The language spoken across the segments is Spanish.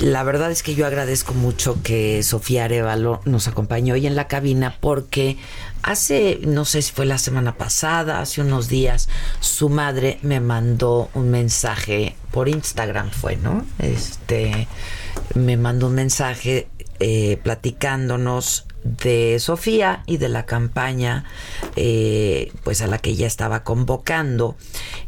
La verdad es que yo agradezco mucho que Sofía Arevalo nos acompañe hoy en la cabina porque hace, no sé si fue la semana pasada, hace unos días, su madre me mandó un mensaje por Instagram, fue, ¿no? Este, me mandó un mensaje eh, platicándonos de Sofía y de la campaña eh, pues a la que ella estaba convocando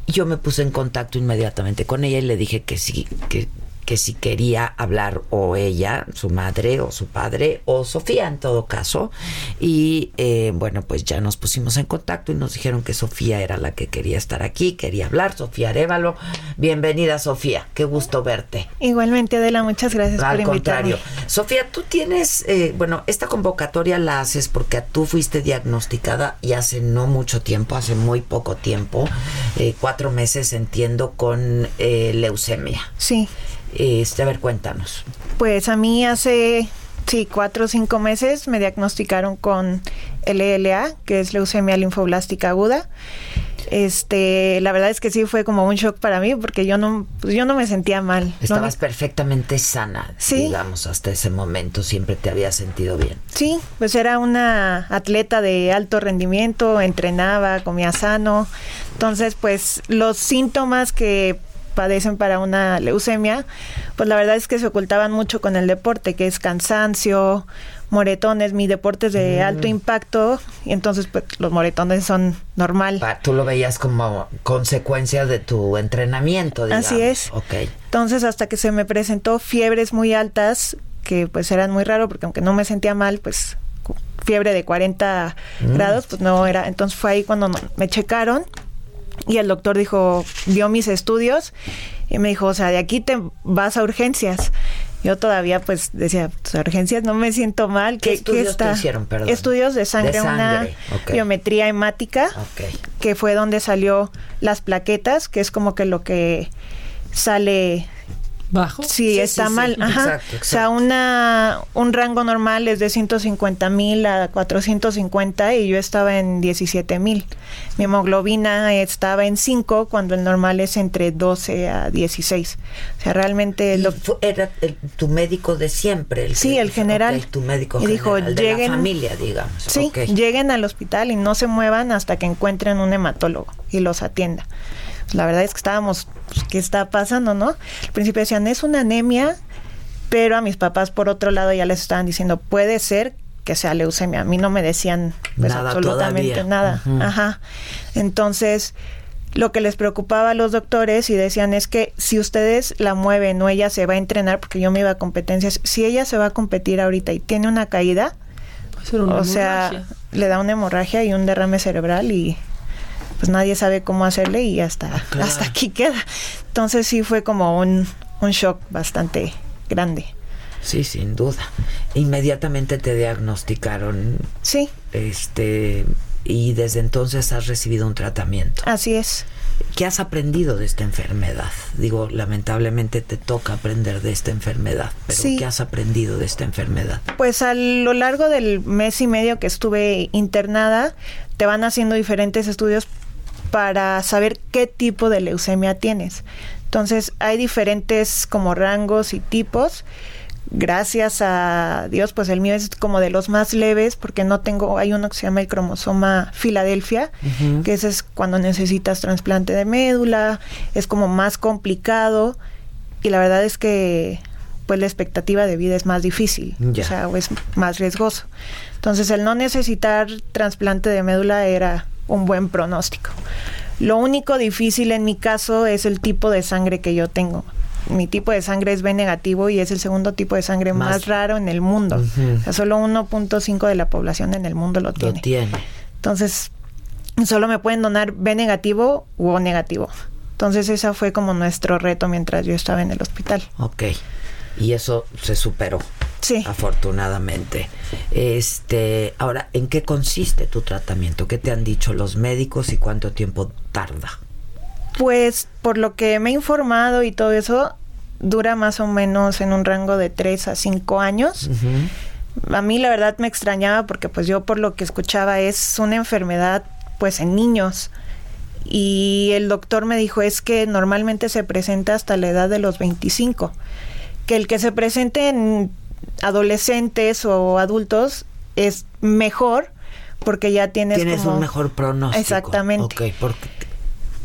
yo me puse en contacto inmediatamente con ella y le dije que sí que que si quería hablar o ella, su madre o su padre o Sofía en todo caso. Y eh, bueno, pues ya nos pusimos en contacto y nos dijeron que Sofía era la que quería estar aquí, quería hablar. Sofía Arevalo, bienvenida Sofía, qué gusto verte. Igualmente Adela, muchas gracias Al por invitarme. contrario. Sofía, tú tienes, eh, bueno, esta convocatoria la haces porque tú fuiste diagnosticada y hace no mucho tiempo, hace muy poco tiempo, eh, cuatro meses entiendo, con eh, leucemia. Sí, Este, a ver, cuéntanos. pues a mí hace sí, cuatro o cinco meses me diagnosticaron con LLA, que es leucemia linfoblástica aguda. Este, la verdad es que sí fue como un shock para mí porque yo no, pues yo no me sentía mal. Estabas perfectamente sana, Sí. digamos, hasta ese momento, siempre te habías sentido bien. Sí, pues era una atleta de alto rendimiento, entrenaba, comía sano. Entonces, pues los síntomas que padecen para una leucemia, pues la verdad es que se ocultaban mucho con el deporte, que es cansancio, moretones, mi deporte es de alto impacto, y entonces pues los moretones son normal. Pa- Tú lo veías como consecuencia de tu entrenamiento, digamos. Así es. Ok. Entonces, hasta que se me presentó fiebres muy altas, que pues eran muy raro, porque aunque no me sentía mal, pues fiebre de 40 grados, pues no era. Entonces fue ahí cuando me checaron y el doctor dijo, vio mis estudios y me dijo, o sea, de aquí te vas a urgencias. Yo todavía pues decía, pues, urgencias no me siento mal. ¿Qué estudios te hicieron, perdón? Estudios de sangre, De una sangre, ok. biometría hemática que fue donde salió las plaquetas, que es como que lo que sale bajo. si Sí, está sí, sí. mal. Ajá. Exacto, O sea, exacto. una, un rango normal es de 150 mil a 450 y yo estaba en 17 mil. Mi hemoglobina estaba en 5 cuando el normal es entre 12 a 16. O sea, realmente lo, era el- tu médico de siempre. El Sí, que- el general. ok, tu médico Y dijo, general, de lleguen- la familia, digamos. Sí, Ok. lleguen al hospital y no se muevan hasta que encuentren un hematólogo y los atienda. La verdad es que estábamos, pues, ¿qué está pasando, no? Al principio decían, es una anemia, pero a mis papás por otro lado ya les estaban diciendo, puede ser que sea leucemia. A mí no me decían pues, Nada absolutamente todavía. nada. Ajá. Entonces, lo que les preocupaba a los doctores y decían es que si ustedes la mueven o ella se va a entrenar, porque yo me iba a competencias, si ella se va a competir ahorita y tiene una caída, Puede ser una o sea, hemorragia. le da una hemorragia y un derrame cerebral y pues nadie sabe cómo hacerle y hasta, claro. hasta aquí queda. Entonces sí fue como un, un shock bastante grande. Sí, sin duda. Inmediatamente te diagnosticaron, Sí, este, y desde entonces has recibido un tratamiento. así es. ¿Qué has aprendido de esta enfermedad? Digo, lamentablemente te toca aprender de esta enfermedad, pero Sí. ¿qué has aprendido de esta enfermedad? Pues a lo largo del mes y medio que estuve internada, te van haciendo diferentes estudios para saber qué tipo de leucemia tienes. Entonces hay diferentes como rangos y tipos. Gracias a Dios, pues el mío es como de los más leves porque no tengo, hay uno que se llama el cromosoma Filadelfia, que ese es cuando necesitas trasplante de médula, es como más complicado y la verdad es que pues la expectativa de vida es más difícil, o sea, o es más riesgoso. Entonces el no necesitar trasplante de médula era un buen pronóstico. Lo único difícil en mi caso es el tipo de sangre que yo tengo. Mi tipo de sangre es B negativo y es el segundo tipo de sangre Más- más, raro en el mundo. Ujú. O sea, solo 1.5 de la población en el mundo lo Lo tiene. tiene. Entonces, solo me pueden donar B negativo u O negativo. Entonces ese fue como nuestro reto mientras yo estaba en el hospital. Ok. Y eso se superó. Sí. Afortunadamente. Este, ahora, ¿en qué consiste tu tratamiento? ¿Qué te han dicho los médicos y cuánto tiempo tarda? Pues por lo que me he informado y todo eso, dura más o menos en un rango de 3 a 5 años. A mí la verdad me extrañaba porque pues yo por lo que escuchaba es una enfermedad pues en niños. Y el doctor me dijo es que normalmente se presenta hasta la edad de los 25. Que el que se presente en adolescentes o adultos es mejor porque ya tienes Tienes como- un mejor pronóstico. Exactamente. Porque...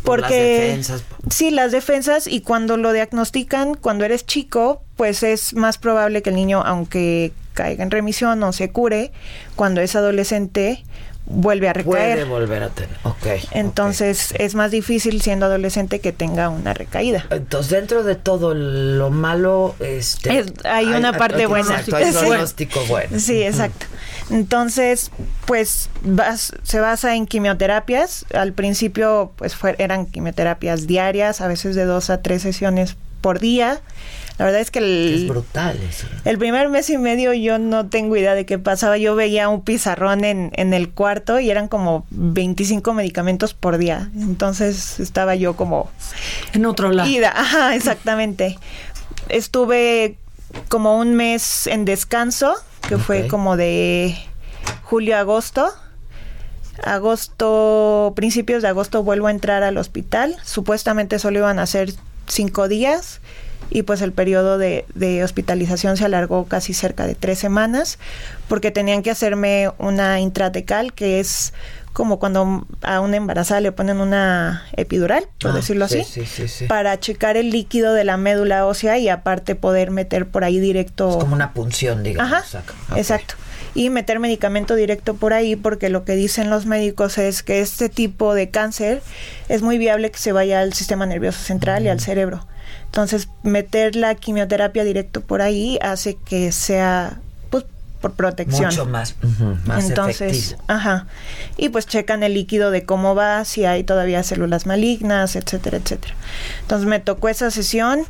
por las porque defensas. sí las defensas y cuando lo diagnostican cuando eres chico pues es más probable que el niño aunque caiga en remisión o se cure cuando es adolescente vuelve a Puede recaer volver a tener. Ok. entonces es más difícil siendo adolescente que tenga una recaída. Entonces, dentro de todo lo malo, este, Es- hay una parte buena. Exacto, hay Sí. pronóstico bueno. Sí, exacto. Entonces, pues bas- se basa en quimioterapias. Al principio, pues fue- eran quimioterapias diarias, a veces de dos a tres sesiones por día. La verdad es que Es el, brutal eso. el primer mes y medio yo no tengo idea de qué pasaba. Yo veía un pizarrón en, en el cuarto y eran como 25 medicamentos por día. Entonces estaba yo como En otro lado. Ida, ajá, exactamente. Estuve como un mes en descanso, que fue como de julio a agosto. Agosto, principios de agosto vuelvo a entrar al hospital. Supuestamente solo iban a ser cinco días y pues el periodo de, de hospitalización se alargó casi cerca de tres semanas porque tenían que hacerme una intratecal que es como cuando a una embarazada le ponen una epidural, por Ah, decirlo sí, así, sí, sí, sí. para checar el líquido de la médula ósea y aparte poder meter por ahí directo. Es como una punción, digamos. Ajá, exacto. Y meter medicamento directo por ahí porque lo que dicen los médicos es que este tipo de cáncer es muy viable que se vaya al sistema nervioso central y al cerebro. Entonces, meter la quimioterapia directo por ahí hace que sea pues por protección. Mucho más, ujú, más Entonces, efectivo. ajá. Y pues checan el líquido de cómo va, si hay todavía células malignas, etcétera, etcétera. Entonces me tocó esa sesión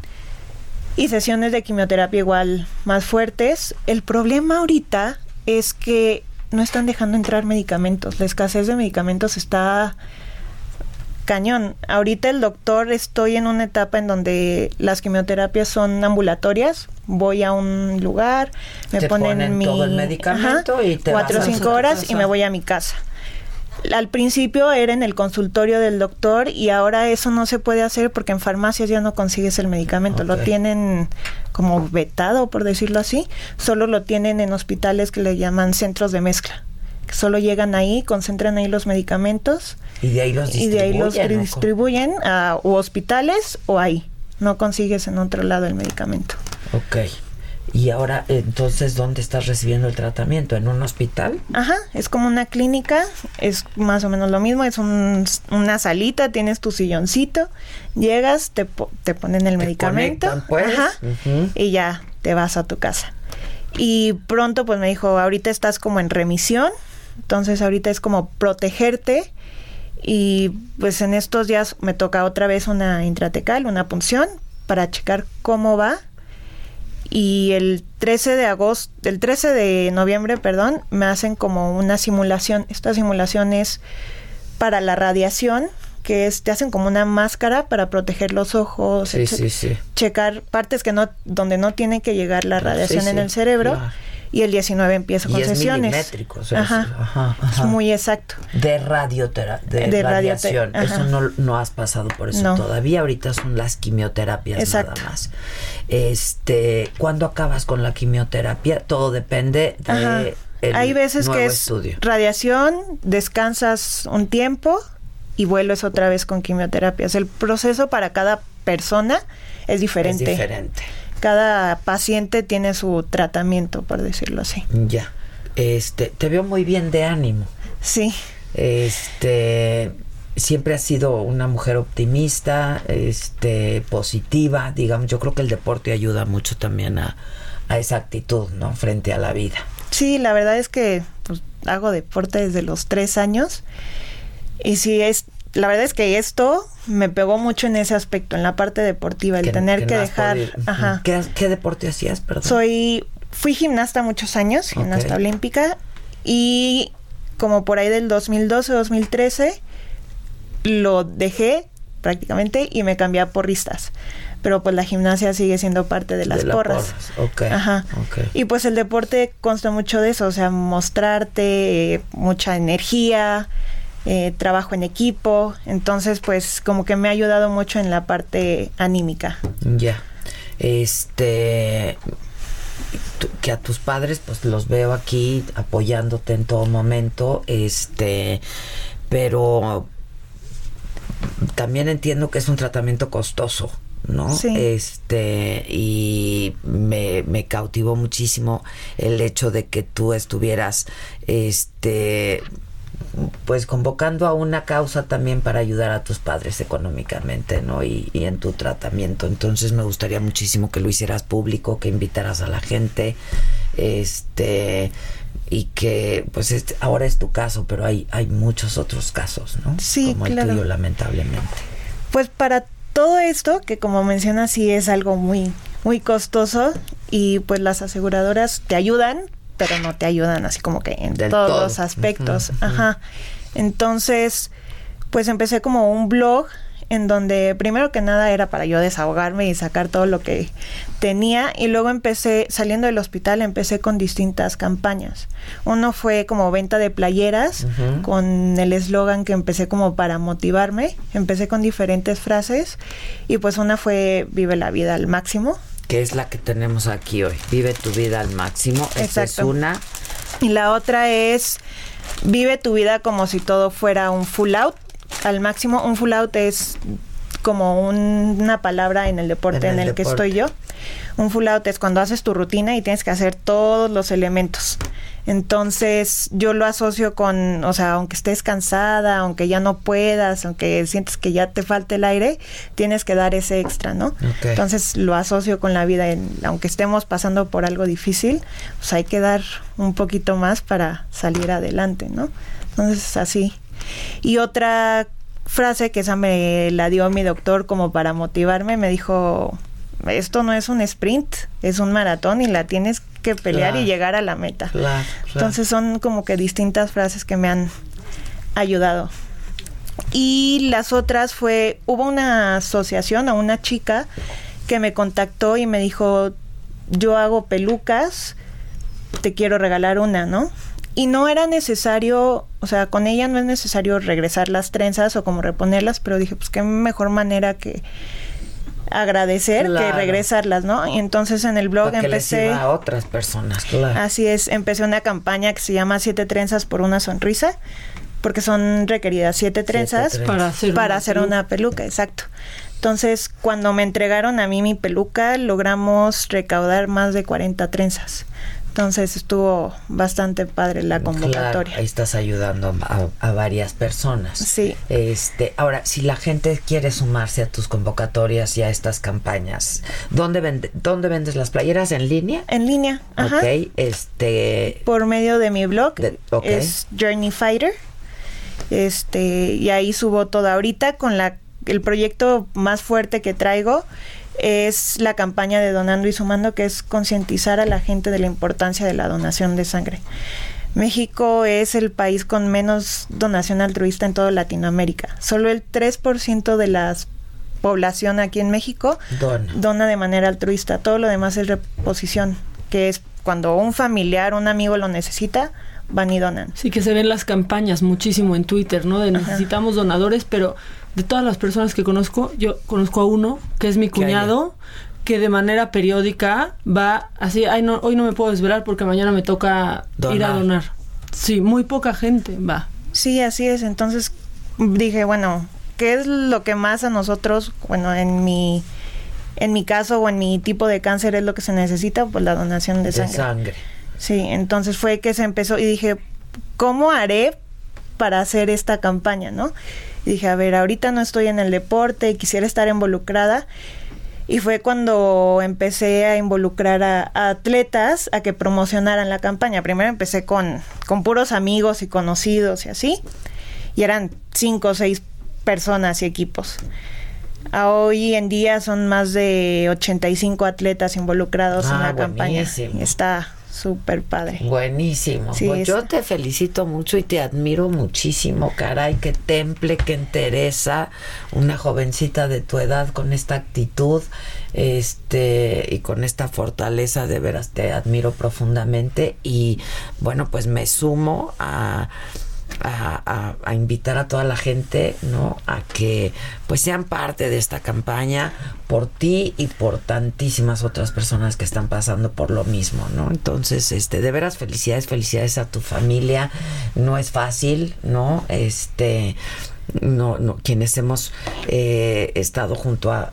y sesiones de quimioterapia igual más fuertes. El problema ahorita es que no están dejando entrar medicamentos. La escasez de medicamentos está cañón. Ahorita el doctor estoy en una etapa en donde las quimioterapias son ambulatorias. Voy a un lugar, me Te ponen, ponen mi todo el medicamento y te cuatro o cinco horas y me voy a mi casa. Al principio era en el consultorio del doctor y ahora eso no se puede hacer porque en farmacias ya no consigues el medicamento, lo tienen como vetado, por decirlo así, solo lo tienen en hospitales que le llaman centros de mezcla, solo llegan ahí, concentran ahí los medicamentos Y de ahí los y de ahí los distribuyen, ¿no? distribuyen a hospitales o ahí, no consigues en otro lado el medicamento. Ok. Y ahora, entonces, ¿dónde estás recibiendo el tratamiento? ¿En un hospital? Ajá, es como una clínica, es más o menos lo mismo, es un- una salita, tienes tu silloncito, llegas, te, te ponen el Te medicamento, conectan, pues. ajá, y ya te vas a tu casa. Y pronto pues me dijo, ahorita estás como en remisión, entonces ahorita es como protegerte y pues en estos días me toca otra vez una intratecal, una punción para checar cómo va. Y el 13 de agosto, el 13 de noviembre, perdón, me hacen como una simulación. Esta simulación es para la radiación, que es te hacen como una máscara para proteger los ojos, Sí, etc- sí, sí. checar partes que no donde no tiene que llegar la radiación en el cerebro. claro. Y el 19 empiezo Y con es sesiones. milimétrico, o sea, es- ajá. ajá, Es muy exacto. De radioterapia, de, De radiación. Eso no, no has pasado por eso No. todavía. Ahorita son las quimioterapias Exacto. nada más. Este, ¿cuándo acabas con la quimioterapia? Todo depende de el Hay veces nuevo que es estudio. radiación, descansas un tiempo y vuelves otra vez con quimioterapias. El proceso para cada persona es diferente. Es diferente. Cada paciente tiene su tratamiento, por decirlo así. Ya. Este, te veo muy bien de ánimo. Sí. Este, siempre has sido una mujer optimista, este, positiva, digamos, yo creo que el deporte ayuda mucho también a, a esa actitud, ¿no? Frente a la vida. Sí, la verdad es que pues, hago deporte desde los tres años Y sí, es, la verdad es que esto me pegó mucho en ese aspecto, en la parte deportiva, el tener que, no dejar... Ajá. ¿Qué, qué deporte hacías, perdón? Soy, fui gimnasta muchos años, gimnasta olímpica, y como por ahí del 2012, 2013, lo dejé prácticamente y me cambié a porristas. Pero pues la gimnasia sigue siendo parte de las la porras. porras, ok, Ajá. ok. Y pues el deporte consta mucho de eso, o sea, mostrarte, eh, mucha energía, eh, trabajo en equipo. Entonces, pues como que me ha ayudado mucho en la parte anímica. Ya. Este. que a tus padres, pues los veo aquí apoyándote en todo momento. Este. Pero. También entiendo que es un tratamiento costoso. ¿no? Sí. Este, y me, me cautivó muchísimo el hecho de que tú estuvieras, este, pues convocando a una causa también para ayudar a tus padres económicamente, ¿no? Y, y en tu tratamiento. Entonces me gustaría muchísimo que lo hicieras público, que invitaras a la gente, este y que pues este, ahora es tu caso, pero hay hay muchos otros casos, ¿no? Sí, Como el claro. tuyo, lamentablemente. Pues para todo esto, que como mencionas, sí es algo muy, muy costoso y pues las aseguradoras te ayudan, pero no te ayudan así como que en Del todos todo. los aspectos. Ajá. Entonces, pues empecé como un blog en donde primero que nada era para yo desahogarme y sacar todo lo que tenía y luego empecé saliendo del hospital empecé con distintas campañas. Uno fue como venta de playeras con el eslogan que empecé como para motivarme. Empecé con diferentes frases y pues una fue vive la vida al máximo Que es la que tenemos aquí hoy. Vive tu vida al máximo. Esta es una. y la otra es vive tu vida como si todo fuera un full out al máximo. Un full out es como un- una palabra en el deporte En en el que estoy yo. Un full out es cuando haces tu rutina y tienes que hacer todos los elementos. Entonces yo lo asocio con, o sea, aunque estés cansada, aunque ya no puedas, aunque sientes que ya te falta el aire, tienes que dar ese extra, ¿no? Entonces lo asocio con la vida, en, aunque estemos pasando por algo difícil, pues hay que dar un poquito más para salir adelante, ¿no? Entonces así. Y otra frase que esa me la dio mi doctor como para motivarme, me dijo, esto no es un sprint, es un maratón y la tienes que pelear Claro. y llegar a la meta. Claro, claro. Entonces son como que distintas frases que me han ayudado. Y las otras fue, hubo una asociación a una chica que me contactó y me dijo, yo hago pelucas, te quiero regalar una, ¿no? Y no era necesario, o sea, con ella no es necesario regresar las trenzas o como reponerlas, pero dije, pues qué mejor manera que agradecer que regresarlas, ¿no? Y entonces en el blog les empecé... sirva a otras personas, claro. Así es, empecé una campaña que se llama Siete trenzas por una sonrisa, porque son requeridas siete trenzas trenzas. Para hacer para una hacer peluca. una peluca, exacto. Entonces, cuando me entregaron a mí mi peluca, logramos recaudar más de 40 trenzas. Entonces estuvo bastante padre la convocatoria. Claro, ahí estás ayudando a, a varias personas. Sí. Este, ahora, si la gente quiere sumarse a tus convocatorias y a estas campañas, ¿dónde, vende, ¿dónde vendes las playeras? ¿En línea? En línea, ajá. Ok, este, Por medio de mi blog De- ok. es Journey Fighter. Este, y ahí subo todo ahorita con la el proyecto más fuerte que traigo es la campaña de Donando y Sumando, que es concientizar a la gente de la importancia de la donación de sangre. México es el país con menos donación altruista en toda Latinoamérica. Solo el 3% de la población aquí en México Dona. dona de manera altruista. Todo lo demás es reposición, que es cuando un familiar, un amigo lo necesita, van y donan. Sí que se ven las campañas muchísimo en Twitter, ¿no? De necesitamos donadores, pero de todas las personas que conozco, yo conozco a uno, que es mi cuñado, que de manera periódica va así, ay no, hoy no me puedo desvelar porque mañana me toca ir a Donar. donar. Sí, muy poca gente va. Sí, así es. Entonces dije, bueno, ¿qué es lo que más a nosotros, bueno, en mi en mi caso o en mi tipo de cáncer es lo que se necesita? Pues la donación de de sangre. sangre. Sí, entonces fue que se empezó y dije, ¿cómo haré para hacer esta campaña, no? Y dije, a ver, ahorita no estoy en el deporte y quisiera estar involucrada. Y fue cuando empecé a involucrar a, a atletas a que promocionaran la campaña. Primero empecé con, con puros amigos y conocidos y así. y eran cinco o seis personas y equipos. A hoy en día son más de 85 atletas involucrados en Ah, la campaña. buenísimo. Y Está súper padre. Buenísimo. Sí, Pues yo te felicito mucho y te admiro muchísimo, caray, que temple, que entereza una jovencita de tu edad con esta actitud, este, y con esta fortaleza, de veras te admiro profundamente y bueno, pues me sumo a a, invitar a toda la gente, ¿no? A que pues sean parte de esta campaña por ti y por tantísimas otras personas que están pasando por lo mismo, ¿no? Entonces, este, de veras felicidades, felicidades a tu familia. No es fácil, ¿no? Este no, no, quienes hemos eh, estado junto a,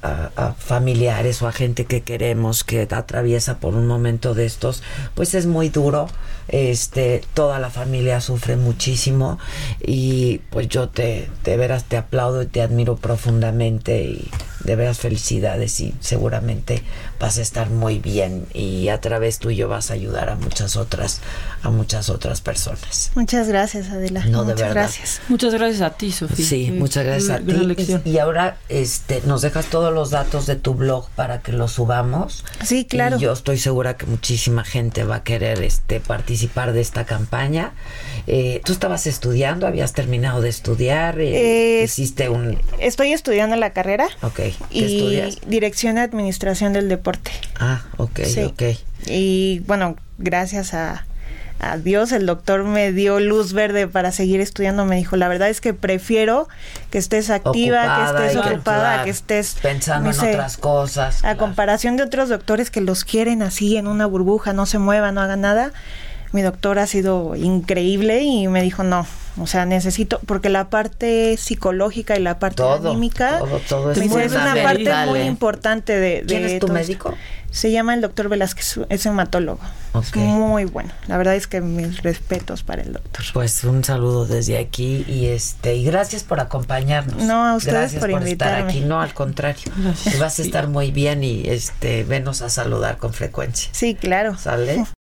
familiares o a gente que queremos que atraviesa por un momento de estos, pues es muy duro. Este, toda la familia sufre muchísimo y pues yo te, de veras te aplaudo y te admiro profundamente y de veras felicidades y seguramente vas a estar muy bien y a través tuyo vas a ayudar a muchas otras, a muchas otras personas. Muchas gracias, Adela. No, de Muchas verdad. gracias. Muchas gracias a ti, Sofía. Sí, Qué muchas gracias a ti. lección. Y ahora este, nos dejas todos los datos de tu blog para que los subamos. Sí, claro. Y yo estoy segura que muchísima gente va a querer este, participar de esta campaña. Eh, ¿Tú estabas estudiando? ¿Habías terminado de estudiar? Eh, ¿Hiciste un...? Estoy estudiando la carrera Ok. ¿Qué y estudias? Dirección de Administración del Deporte. Ah, ok, Sí. ok. Y bueno, gracias a, a Dios, el doctor me dio luz verde para seguir estudiando. Me dijo, la verdad es que prefiero que estés activa, Ocupada que estés ocupada, claro, que estés pensando no en otras cosas. A claro. comparación de otros doctores que los quieren así en una burbuja, no se muevan, no hagan nada. Mi doctor ha sido increíble y me dijo, no, o sea, necesito, porque la parte psicológica y la parte Todo, anímica todo, todo me es es una parte muy importante de, de ¿Quién es tu todo esto". médico? Se llama el doctor Velázquez, es hematólogo. Muy bueno. La verdad es que mis respetos para el doctor. Pues un saludo desde aquí y este y gracias por acompañarnos. No, a ustedes gracias por estar invitarme. aquí. No, al contrario. Gracias. Vas a estar muy bien y este venos a saludar con frecuencia. Sí, claro. ¿Sale?